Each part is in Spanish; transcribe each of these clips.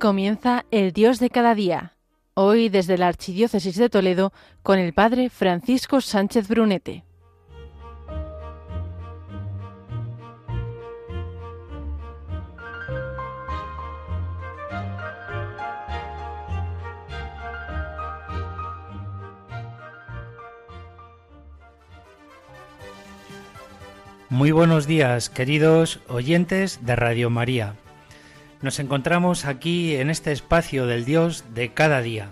Comienza el Dios de cada día. Hoy desde la Archidiócesis de Toledo con el Padre Francisco Sánchez Brunete. Muy buenos días, queridos oyentes de Radio María. Nos encontramos aquí en este espacio del Dios de cada día.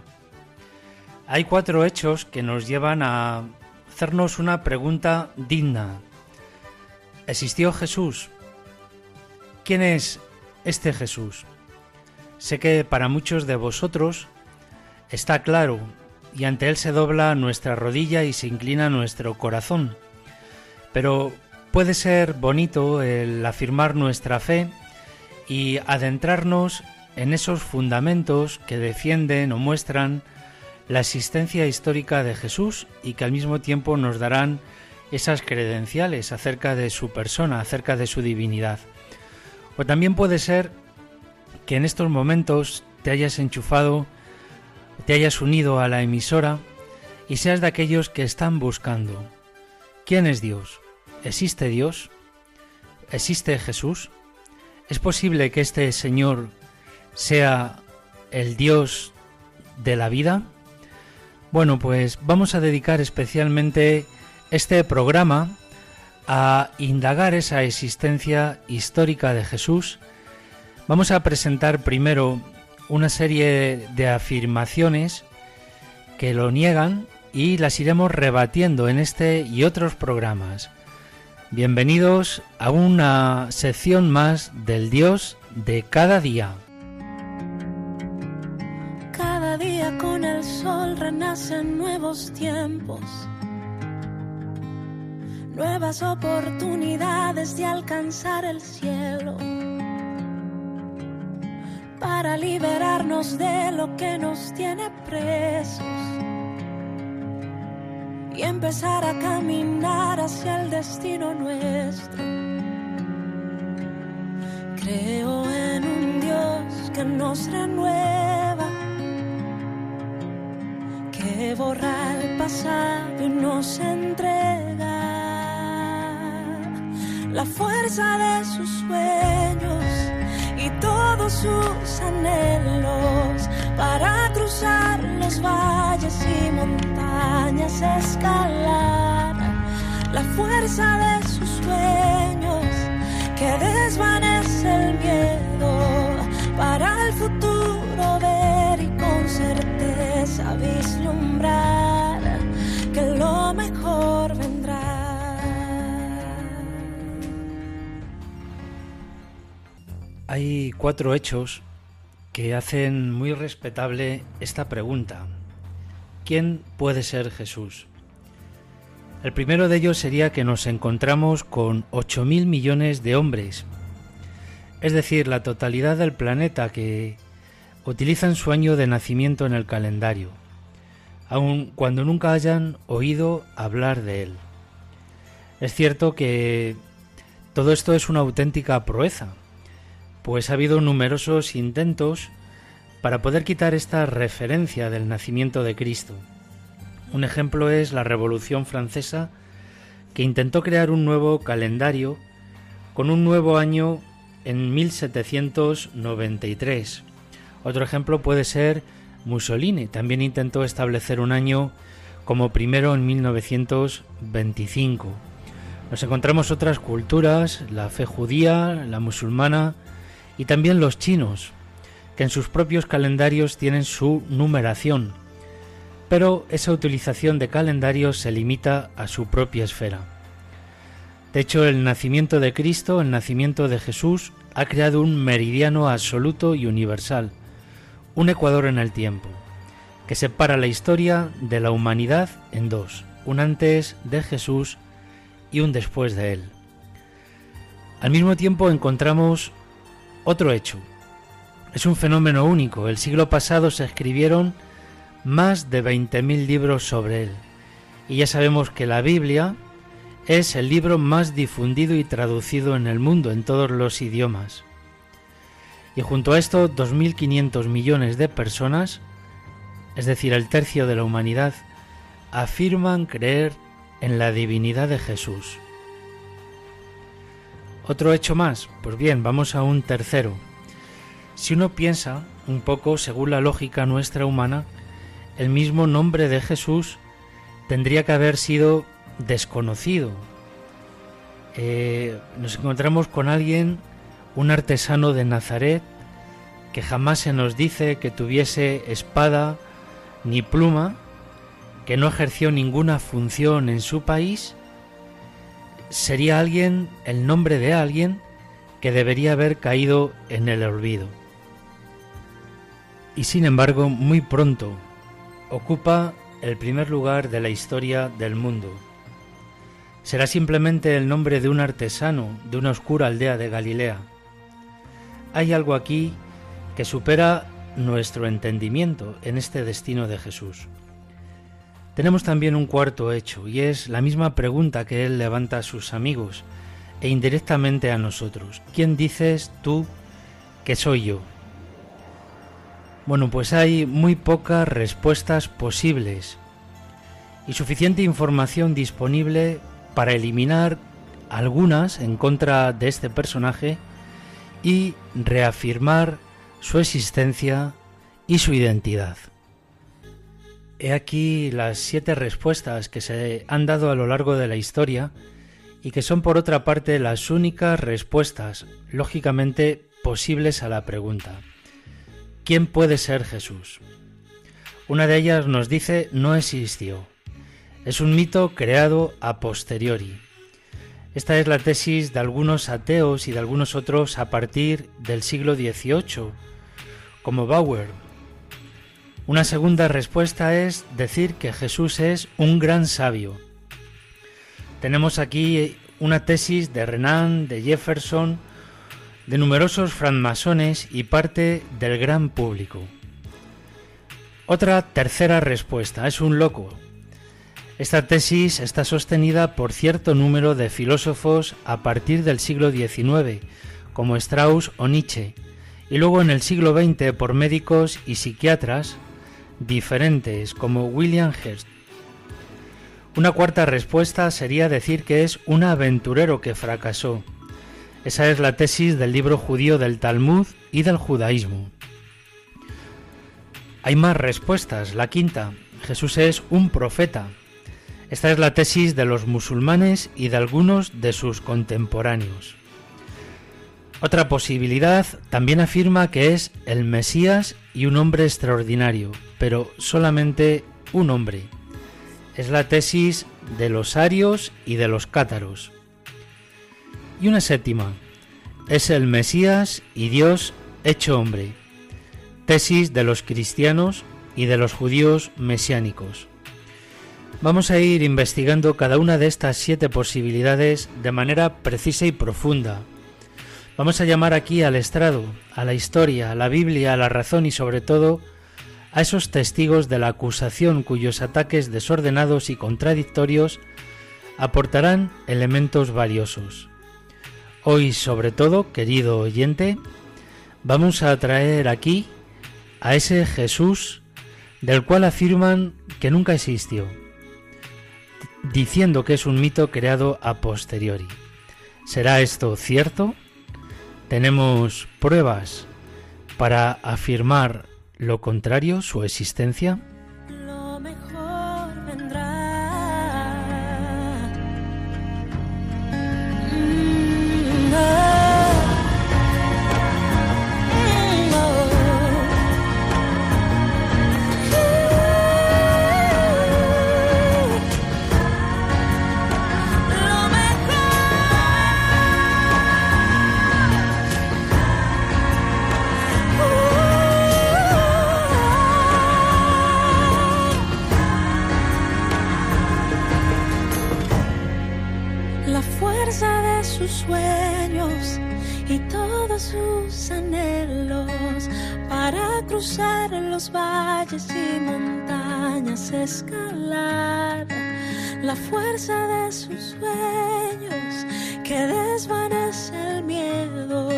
Hay cuatro hechos que nos llevan a hacernos una pregunta digna. ¿Existió Jesús? ¿Quién es este Jesús? Sé que para muchos de vosotros está claro y ante Él se dobla nuestra rodilla y se inclina nuestro corazón. Pero Puede ser bonito el afirmar nuestra fe y adentrarnos en esos fundamentos que defienden o muestran la existencia histórica de Jesús y que al mismo tiempo nos darán esas credenciales acerca de su persona, acerca de su divinidad. O también puede ser que en estos momentos te hayas enchufado, te hayas unido a la emisora y seas de aquellos que están buscando. ¿Quién es Dios? ¿Existe Dios? ¿Existe Jesús? ¿Es posible que este Señor sea el Dios de la vida? Bueno, pues vamos a dedicar especialmente este programa a indagar esa existencia histórica de Jesús. Vamos a presentar primero una serie de afirmaciones que lo niegan y las iremos rebatiendo en este y otros programas. Bienvenidos a una sección más del Dios de cada día. Cada día con el sol renacen nuevos tiempos, nuevas oportunidades de alcanzar el cielo, para liberarnos de lo que nos tiene presos y empezar a caminar hacia el destino nuestro. Creo en un Dios que nos renueva, que borra el pasado y nos entrega la fuerza de sus sueños y todos sus anhelos para cruzar los valles y montañas, escalar la fuerza de sus sueños que desvanece el miedo para el futuro ver y con certeza vislumbrar que lo mejor vendrá. Hay cuatro hechos que hacen muy respetable esta pregunta. ¿Quién puede ser Jesús? El primero de ellos sería que nos encontramos con 8.000 millones de hombres, es decir, la totalidad del planeta que utilizan su año de nacimiento en el calendario, aun cuando nunca hayan oído hablar de él. Es cierto que todo esto es una auténtica proeza, pues ha habido numerosos intentos para poder quitar esta referencia del nacimiento de Cristo. Un ejemplo es la Revolución Francesa, que intentó crear un nuevo calendario con un nuevo año en 1793. Otro ejemplo puede ser Mussolini, también intentó establecer un año como primero en 1925. Nos encontramos otras culturas, la fe judía, la musulmana, y también los chinos, que en sus propios calendarios tienen su numeración, pero esa utilización de calendarios se limita a su propia esfera. De hecho, el nacimiento de Cristo, el nacimiento de Jesús, ha creado un meridiano absoluto y universal, un ecuador en el tiempo, que separa la historia de la humanidad en dos, un antes de Jesús y un después de él. Al mismo tiempo encontramos otro hecho. Es un fenómeno único. El siglo pasado se escribieron más de 20.000 libros sobre él. Y ya sabemos que la Biblia es el libro más difundido y traducido en el mundo, en todos los idiomas. Y junto a esto, 2.500 millones de personas, es decir, el tercio de la humanidad, afirman creer en la divinidad de Jesús. ¿Otro hecho más? Pues bien, vamos a un tercero. Si uno piensa un poco según la lógica nuestra humana, el mismo nombre de Jesús tendría que haber sido desconocido. Eh, nos encontramos con alguien, un artesano de Nazaret, que jamás se nos dice que tuviese espada ni pluma, que no ejerció ninguna función en su país, sería alguien, el nombre de alguien, que debería haber caído en el olvido. Y sin embargo, muy pronto, ocupa el primer lugar de la historia del mundo. Será simplemente el nombre de un artesano de una oscura aldea de Galilea. Hay algo aquí que supera nuestro entendimiento en este destino de Jesús. Tenemos también un cuarto hecho, y es la misma pregunta que él levanta a sus amigos e indirectamente a nosotros. ¿Quién dices tú que soy yo? Bueno, pues hay muy pocas respuestas posibles y suficiente información disponible para eliminar algunas en contra de este personaje y reafirmar su existencia y su identidad. He aquí las siete respuestas que se han dado a lo largo de la historia y que son por otra parte las únicas respuestas lógicamente posibles a la pregunta. ¿Quién puede ser Jesús? Una de ellas nos dice no existió. Es un mito creado a posteriori. Esta es la tesis de algunos ateos y de algunos otros a partir del siglo XVIII, como Bauer. Una segunda respuesta es decir que Jesús es un gran sabio. Tenemos aquí una tesis de Renan, de Jefferson, de numerosos francmasones y parte del gran público. Otra tercera respuesta es un loco. Esta tesis está sostenida por cierto número de filósofos a partir del siglo XIX, como Strauss o Nietzsche, y luego en el siglo XX por médicos y psiquiatras diferentes como William Hearst. Una cuarta respuesta sería decir que es un aventurero que fracasó, esa es la tesis del libro judío del Talmud y del judaísmo. Hay más respuestas. La quinta, Jesús es un profeta. Esta es la tesis de los musulmanes y de algunos de sus contemporáneos. Otra posibilidad también afirma que es el Mesías y un hombre extraordinario, pero solamente un hombre. Es la tesis de los arios y de los cátaros. Y una séptima, es el Mesías y Dios hecho hombre. Tesis de los cristianos y de los judíos mesiánicos. Vamos a ir investigando cada una de estas siete posibilidades de manera precisa y profunda. Vamos a llamar aquí al estrado, a la historia, a la Biblia, a la razón y sobre todo a esos testigos de la acusación cuyos ataques desordenados y contradictorios aportarán elementos valiosos. Hoy, sobre todo, querido oyente, vamos a traer aquí a ese Jesús del cual afirman que nunca existió, diciendo que es un mito creado a posteriori. ¿Será esto cierto? ¿Tenemos pruebas para afirmar lo contrario, su existencia? sueños y todos sus anhelos para cruzar los valles y montañas, escalar la fuerza de sus sueños que desvanece el miedo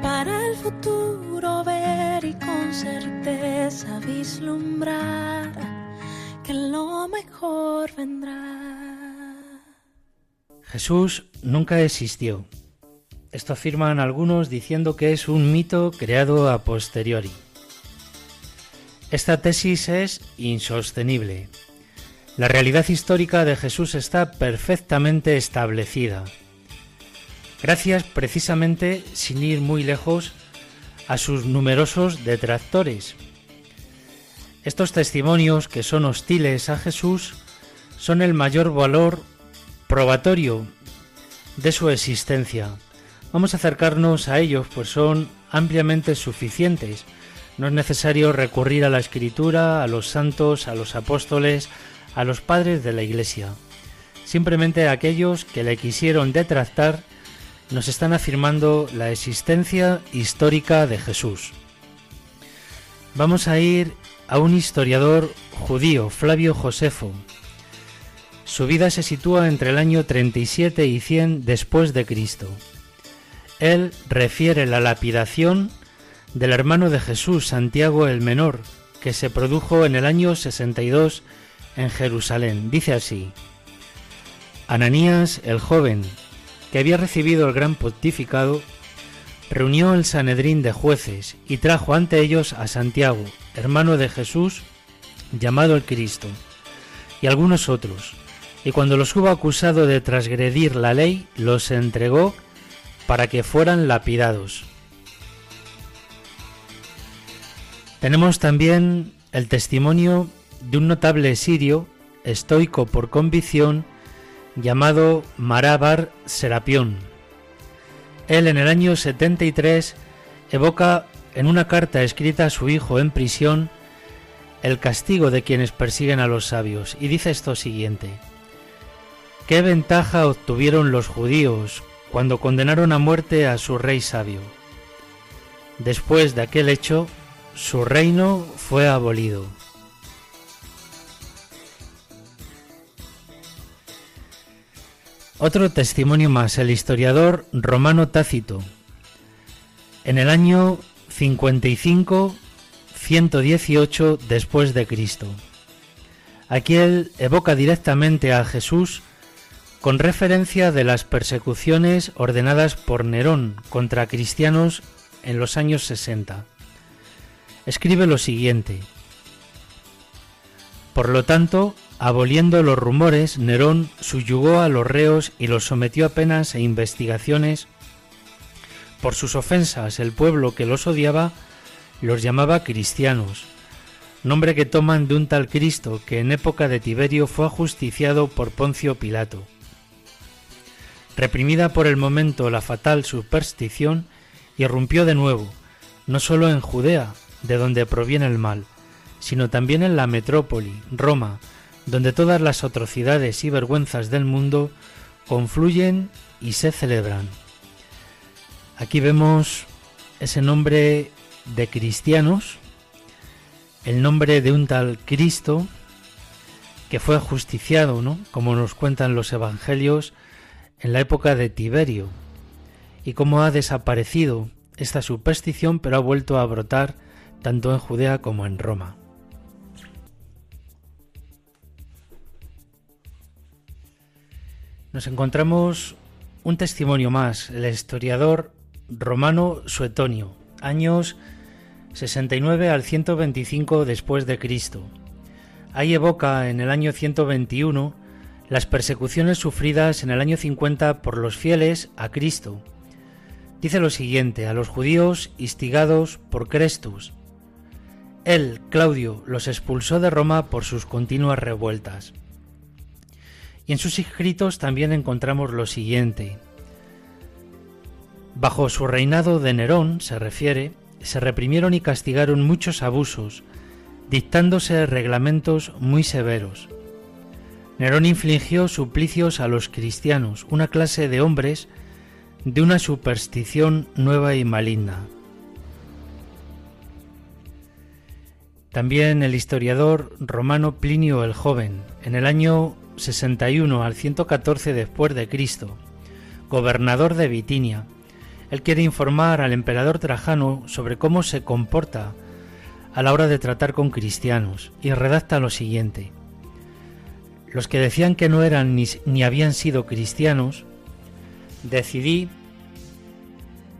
para el futuro ver y con certeza vislumbrar que lo mejor vendrá. Jesús nunca existió. Esto afirman algunos diciendo que es un mito creado a posteriori. Esta tesis es insostenible. La realidad histórica de Jesús está perfectamente establecida. Gracias precisamente, sin ir muy lejos, a sus numerosos detractores. Estos testimonios que son hostiles a Jesús son el mayor valor probatorio de su existencia. Vamos a acercarnos a ellos, pues son ampliamente suficientes. No es necesario recurrir a la escritura, a los santos, a los apóstoles, a los padres de la Iglesia. Simplemente aquellos que le quisieron detractar nos están afirmando la existencia histórica de Jesús. Vamos a ir a un historiador judío, Flavio Josefo. Su vida se sitúa entre el año 37 y 100 después de Cristo. Él refiere la lapidación del hermano de Jesús, Santiago el Menor, que se produjo en el año 62 en Jerusalén. Dice así, Ananías el joven, que había recibido el gran pontificado, reunió el Sanedrín de jueces y trajo ante ellos a Santiago, hermano de Jesús, llamado el Cristo, y algunos otros, y cuando los hubo acusado de transgredir la ley, los entregó para que fueran lapidados. Tenemos también el testimonio de un notable sirio, estoico por convicción, llamado Marabar Serapión. Él en el año 73 evoca en una carta escrita a su hijo en prisión el castigo de quienes persiguen a los sabios y dice esto siguiente. ¿Qué ventaja obtuvieron los judíos cuando condenaron a muerte a su rey sabio? Después de aquel hecho, su reino fue abolido. Otro testimonio más, el historiador romano Tácito. En el año 55 118 después de Cristo. Aquí él evoca directamente a Jesús con referencia de las persecuciones ordenadas por Nerón contra cristianos en los años 60. Escribe lo siguiente. Por lo tanto, Aboliendo los rumores, Nerón subyugó a los reos y los sometió a penas e investigaciones. Por sus ofensas, el pueblo que los odiaba los llamaba cristianos, nombre que toman de un tal Cristo que en época de Tiberio fue ajusticiado por Poncio Pilato. Reprimida por el momento la fatal superstición, irrumpió de nuevo, no sólo en Judea, de donde proviene el mal, sino también en la metrópoli, Roma, donde todas las atrocidades y vergüenzas del mundo confluyen y se celebran. Aquí vemos ese nombre de cristianos, el nombre de un tal Cristo que fue ajusticiado, ¿no? Como nos cuentan los evangelios en la época de Tiberio, y cómo ha desaparecido esta superstición, pero ha vuelto a brotar tanto en Judea como en Roma. nos encontramos un testimonio más, el historiador romano Suetonio, años 69 al 125 después de Cristo. Ahí evoca en el año 121 las persecuciones sufridas en el año 50 por los fieles a Cristo. Dice lo siguiente, a los judíos instigados por Crestus. Él, Claudio, los expulsó de Roma por sus continuas revueltas. Y en sus escritos también encontramos lo siguiente. Bajo su reinado de Nerón, se refiere, se reprimieron y castigaron muchos abusos, dictándose reglamentos muy severos. Nerón infligió suplicios a los cristianos, una clase de hombres de una superstición nueva y maligna. También el historiador romano Plinio el Joven, en el año 61 al 114 después de Cristo, gobernador de Bitinia, Él quiere informar al emperador Trajano sobre cómo se comporta a la hora de tratar con cristianos y redacta lo siguiente. Los que decían que no eran ni, ni habían sido cristianos, decidí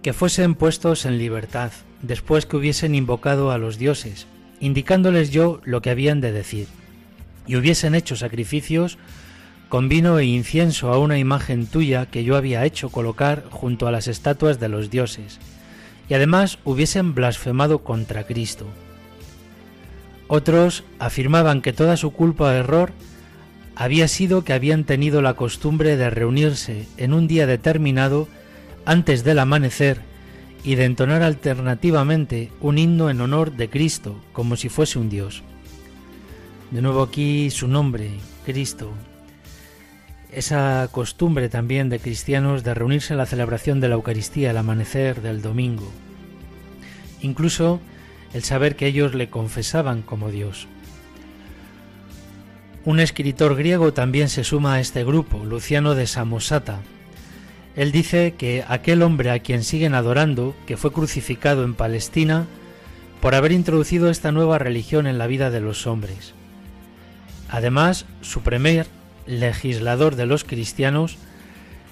que fuesen puestos en libertad después que hubiesen invocado a los dioses, indicándoles yo lo que habían de decir, y hubiesen hecho sacrificios con vino e incienso a una imagen tuya que yo había hecho colocar junto a las estatuas de los dioses, y además hubiesen blasfemado contra Cristo. Otros afirmaban que toda su culpa o error había sido que habían tenido la costumbre de reunirse en un día determinado antes del amanecer y de entonar alternativamente un himno en honor de Cristo, como si fuese un Dios. De nuevo aquí su nombre, Cristo. Esa costumbre también de cristianos de reunirse en la celebración de la Eucaristía al amanecer del domingo. Incluso el saber que ellos le confesaban como Dios. Un escritor griego también se suma a este grupo, Luciano de Samosata, él dice que aquel hombre a quien siguen adorando, que fue crucificado en Palestina, por haber introducido esta nueva religión en la vida de los hombres. Además, su primer legislador de los cristianos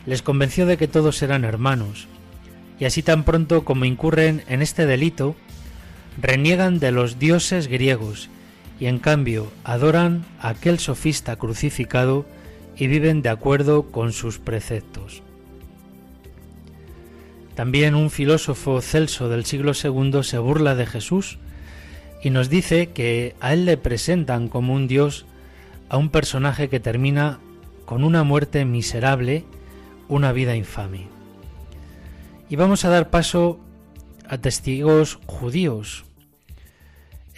les convenció de que todos eran hermanos, y así tan pronto como incurren en este delito, reniegan de los dioses griegos y en cambio adoran a aquel sofista crucificado y viven de acuerdo con sus preceptos. También un filósofo celso del siglo II se burla de Jesús y nos dice que a él le presentan como un dios a un personaje que termina con una muerte miserable, una vida infame. Y vamos a dar paso a testigos judíos.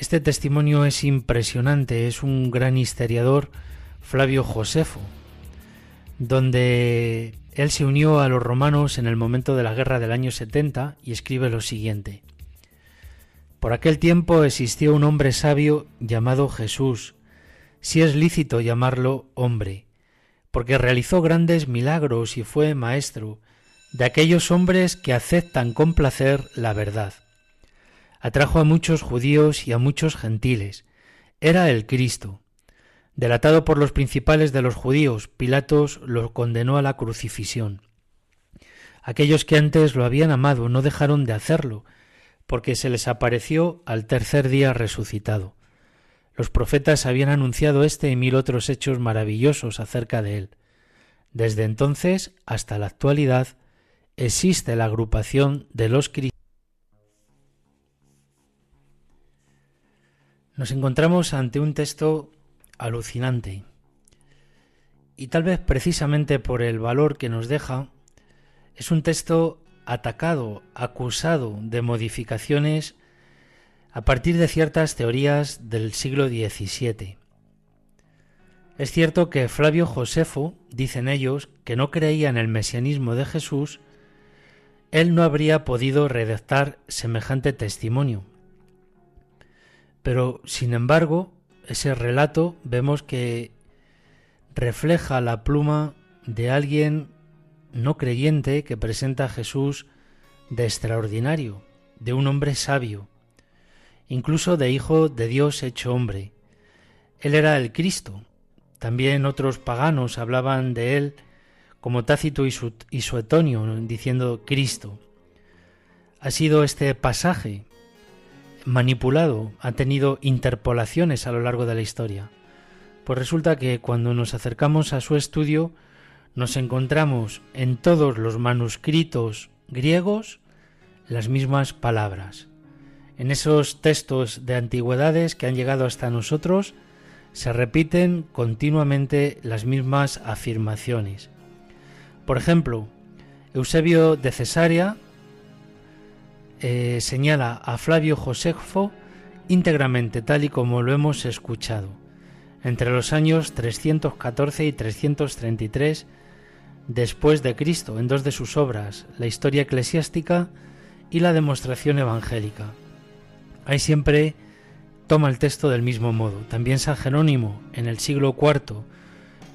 Este testimonio es impresionante, es un gran historiador, Flavio Josefo, donde él se unió a los romanos en el momento de la guerra del año 70 y escribe lo siguiente. Por aquel tiempo existió un hombre sabio llamado Jesús, si es lícito llamarlo hombre, porque realizó grandes milagros y fue maestro de aquellos hombres que aceptan con placer la verdad. Atrajo a muchos judíos y a muchos gentiles. Era el Cristo. Delatado por los principales de los judíos, Pilatos lo condenó a la crucifixión. Aquellos que antes lo habían amado no dejaron de hacerlo, porque se les apareció al tercer día resucitado. Los profetas habían anunciado este y mil otros hechos maravillosos acerca de él. Desde entonces hasta la actualidad existe la agrupación de los cristianos. Nos encontramos ante un texto alucinante. Y tal vez precisamente por el valor que nos deja, es un texto atacado, acusado de modificaciones a partir de ciertas teorías del siglo XVII. Es cierto que Flavio Josefo, dicen ellos, que no creía en el mesianismo de Jesús, él no habría podido redactar semejante testimonio. Pero, sin embargo, ese relato vemos que refleja la pluma de alguien no creyente que presenta a Jesús de extraordinario, de un hombre sabio, incluso de hijo de Dios hecho hombre. Él era el Cristo. También otros paganos hablaban de él como Tácito y, Suetonio, diciendo Cristo. Ha sido este pasaje manipulado, ha tenido interpolaciones a lo largo de la historia. Pues resulta que cuando nos acercamos a su estudio nos encontramos en todos los manuscritos griegos las mismas palabras. En esos textos de antigüedades que han llegado hasta nosotros se repiten continuamente las mismas afirmaciones. Por ejemplo, Eusebio de Cesarea eh, señala a Flavio Josefo íntegramente tal y como lo hemos escuchado, entre los años 314 y 333 después de Cristo, en dos de sus obras, la historia eclesiástica y la demostración evangélica. Ahí siempre toma el texto del mismo modo. También San Jerónimo, en el siglo IV,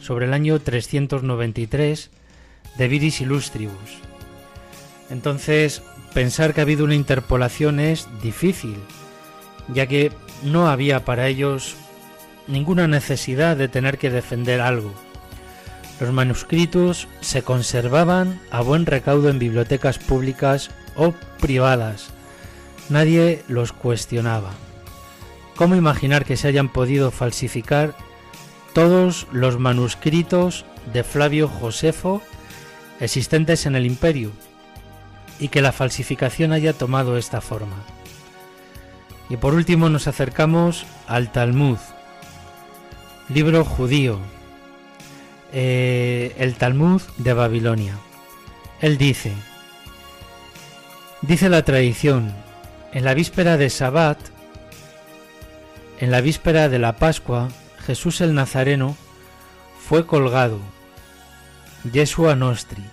sobre el año 393, de Viris Illustribus, Entonces, pensar que ha habido una interpolación es difícil, ya que no había para ellos ninguna necesidad de tener que defender algo. Los manuscritos se conservaban a buen recaudo en bibliotecas públicas o privadas. Nadie los cuestionaba. ¿Cómo imaginar que se hayan podido falsificar todos los manuscritos de Flavio Josefo existentes en el imperio y que la falsificación haya tomado esta forma? Y por último nos acercamos al Talmud, libro judío, eh, el Talmud de Babilonia. Él dice, dice la tradición, en la víspera de Sabbat, en la víspera de la Pascua, Jesús el Nazareno fue colgado, Yeshua Nostri,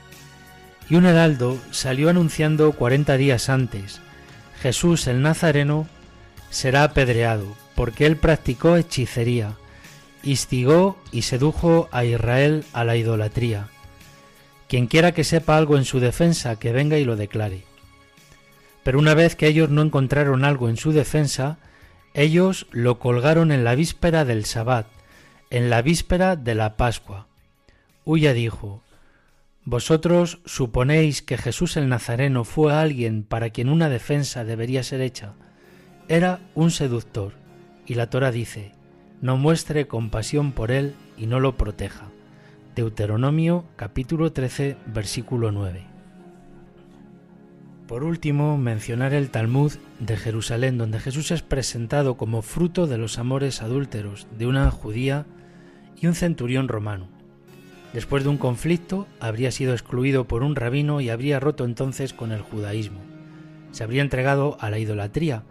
y un heraldo salió anunciando cuarenta días antes, Jesús el Nazareno será apedreado, porque él practicó hechicería, instigó y sedujo a Israel a la idolatría. Quien quiera que sepa algo en su defensa, que venga y lo declare. Pero una vez que ellos no encontraron algo en su defensa, ellos lo colgaron en la víspera del Sabbat, en la víspera de la Pascua. Huya dijo, ¿Vosotros suponéis que Jesús el Nazareno fue alguien para quien una defensa debería ser hecha? Era un seductor, y la Torah dice, no muestre compasión por él y no lo proteja. Deuteronomio capítulo 13 versículo 9. Por último, mencionar el Talmud de Jerusalén, donde Jesús es presentado como fruto de los amores adúlteros de una judía y un centurión romano. Después de un conflicto, habría sido excluido por un rabino y habría roto entonces con el judaísmo. Se habría entregado a la idolatría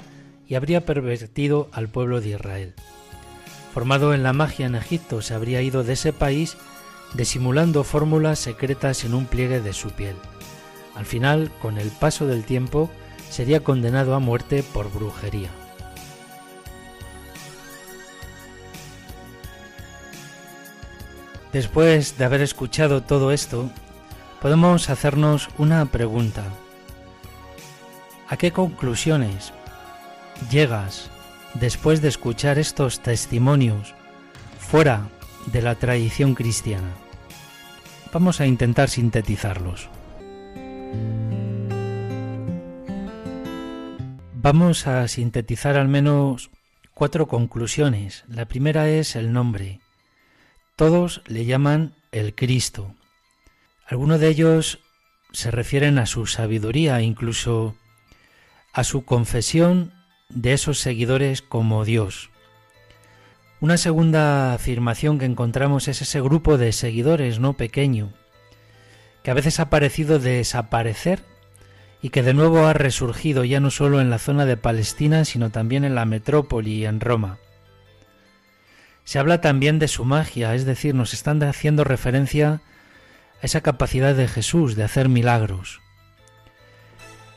y habría pervertido al pueblo de Israel. Formado en la magia en Egipto, se habría ido de ese país disimulando fórmulas secretas en un pliegue de su piel. Al final, con el paso del tiempo, sería condenado a muerte por brujería. Después de haber escuchado todo esto, podemos hacernos una pregunta. ¿A qué conclusiones llegas después de escuchar estos testimonios fuera de la tradición cristiana? Vamos a intentar sintetizarlos. Vamos a sintetizar al menos cuatro conclusiones. La primera es el nombre. Todos le llaman el Cristo. Algunos de ellos se refieren a su sabiduría, incluso a su confesión de esos seguidores como Dios. Una segunda afirmación que encontramos es ese grupo de seguidores no pequeño, que a veces ha parecido desaparecer y que de nuevo ha resurgido ya no solo en la zona de Palestina, sino también en la metrópoli y en Roma. Se habla también de su magia, es decir, nos están haciendo referencia a esa capacidad de Jesús de hacer milagros.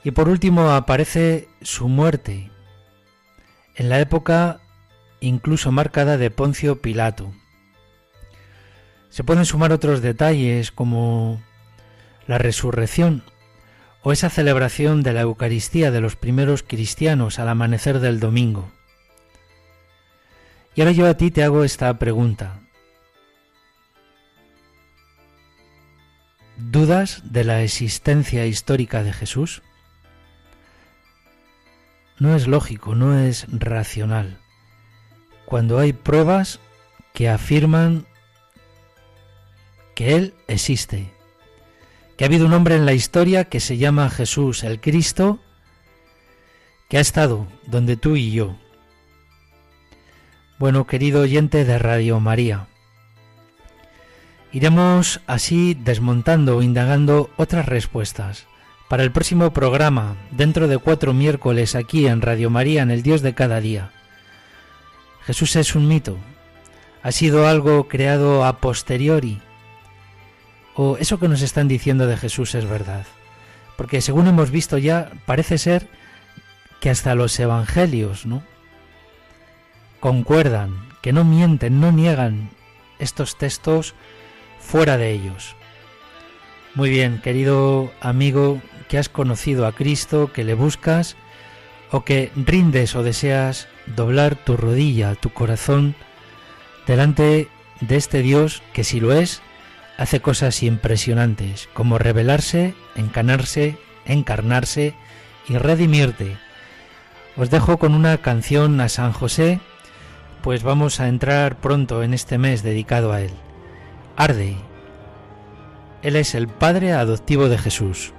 Y por último aparece su muerte, en la época incluso marcada de Poncio Pilato. Se pueden sumar otros detalles como la resurrección o esa celebración de la Eucaristía de los primeros cristianos al amanecer del domingo. Y ahora yo a ti te hago esta pregunta. ¿Dudas de la existencia histórica de Jesús? No es lógico, no es racional. Cuando hay pruebas que afirman que Él existe, que ha habido un hombre en la historia que se llama Jesús el Cristo, que ha estado donde tú y yo, bueno, querido oyente de Radio María, iremos así desmontando o indagando otras respuestas. Para el próximo programa, dentro de cuatro miércoles aquí en Radio María, en el Dios de cada día. Jesús es un mito. Ha sido algo creado a posteriori. O eso que nos están diciendo de Jesús es verdad. Porque según hemos visto ya, parece ser que hasta los evangelios, ¿no? Concuerdan, que no mienten, no niegan estos textos fuera de ellos. Muy bien, querido amigo que has conocido a Cristo, que le buscas, o que rindes o deseas doblar tu rodilla, tu corazón, delante de este Dios que si lo es, hace cosas impresionantes, como revelarse, encanarse, encarnarse y redimirte. Os dejo con una canción a San José, pues vamos a entrar pronto en este mes dedicado a él. Arde. Él es el Padre adoptivo de Jesús.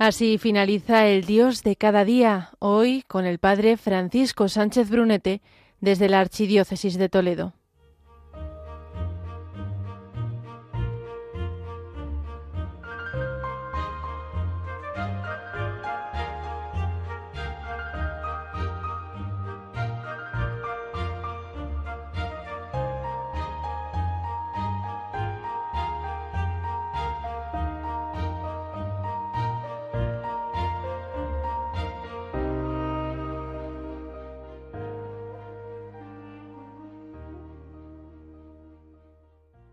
Así finaliza el Dios de cada día, hoy con el Padre Francisco Sánchez Brunete desde la Archidiócesis de Toledo.